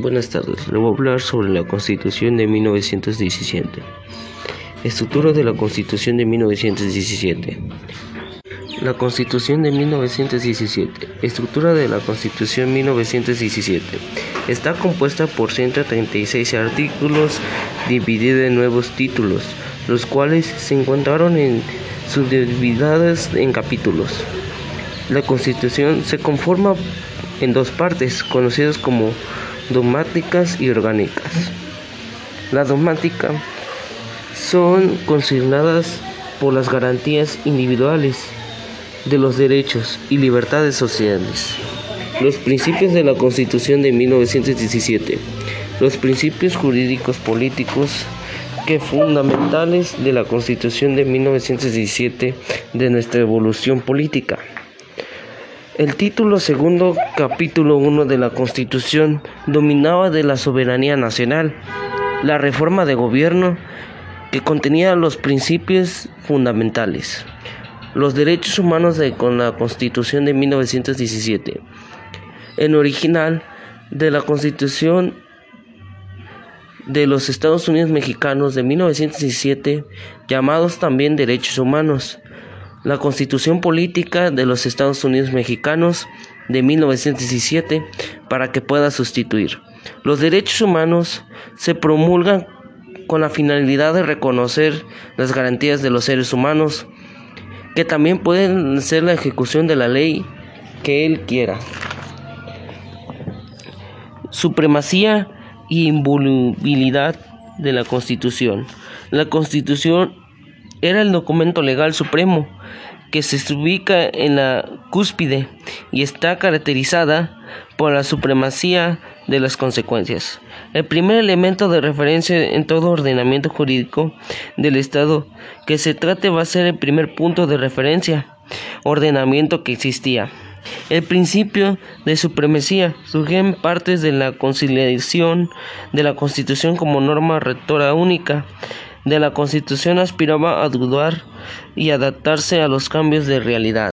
Buenas tardes, le voy a hablar sobre la Constitución de 1917. Estructura de la Constitución de 1917. La Constitución de 1917. Estructura de la Constitución 1917. Está compuesta por 136 artículos divididos en nuevos títulos, los cuales se encontraron en subdivididas en capítulos. La Constitución se conforma en dos partes, conocidas como dogmáticas y orgánicas. La dogmática son consignadas por las garantías individuales de los derechos y libertades sociales. Los principios de la Constitución de 1917. Los principios jurídicos políticos que fundamentales de la Constitución de 1917 de nuestra evolución política. El título segundo, capítulo 1 de la Constitución, dominaba de la soberanía nacional, la reforma de gobierno que contenía los principios fundamentales, los derechos humanos de, con la Constitución de 1917. En original de la Constitución de los Estados Unidos mexicanos de 1917, llamados también derechos humanos, la Constitución Política de los Estados Unidos Mexicanos de 1917 para que pueda sustituir. Los derechos humanos se promulgan con la finalidad de reconocer las garantías de los seres humanos, que también pueden ser la ejecución de la ley que él quiera. Supremacía y involubilidad de la Constitución. La Constitución era el documento legal supremo que se ubica en la cúspide y está caracterizada por la supremacía de las consecuencias. El primer elemento de referencia en todo ordenamiento jurídico del Estado que se trate va a ser el primer punto de referencia, ordenamiento que existía. El principio de supremacía surge en partes de la conciliación de la Constitución como norma rectora única de la Constitución aspiraba a dudar y adaptarse a los cambios de realidad.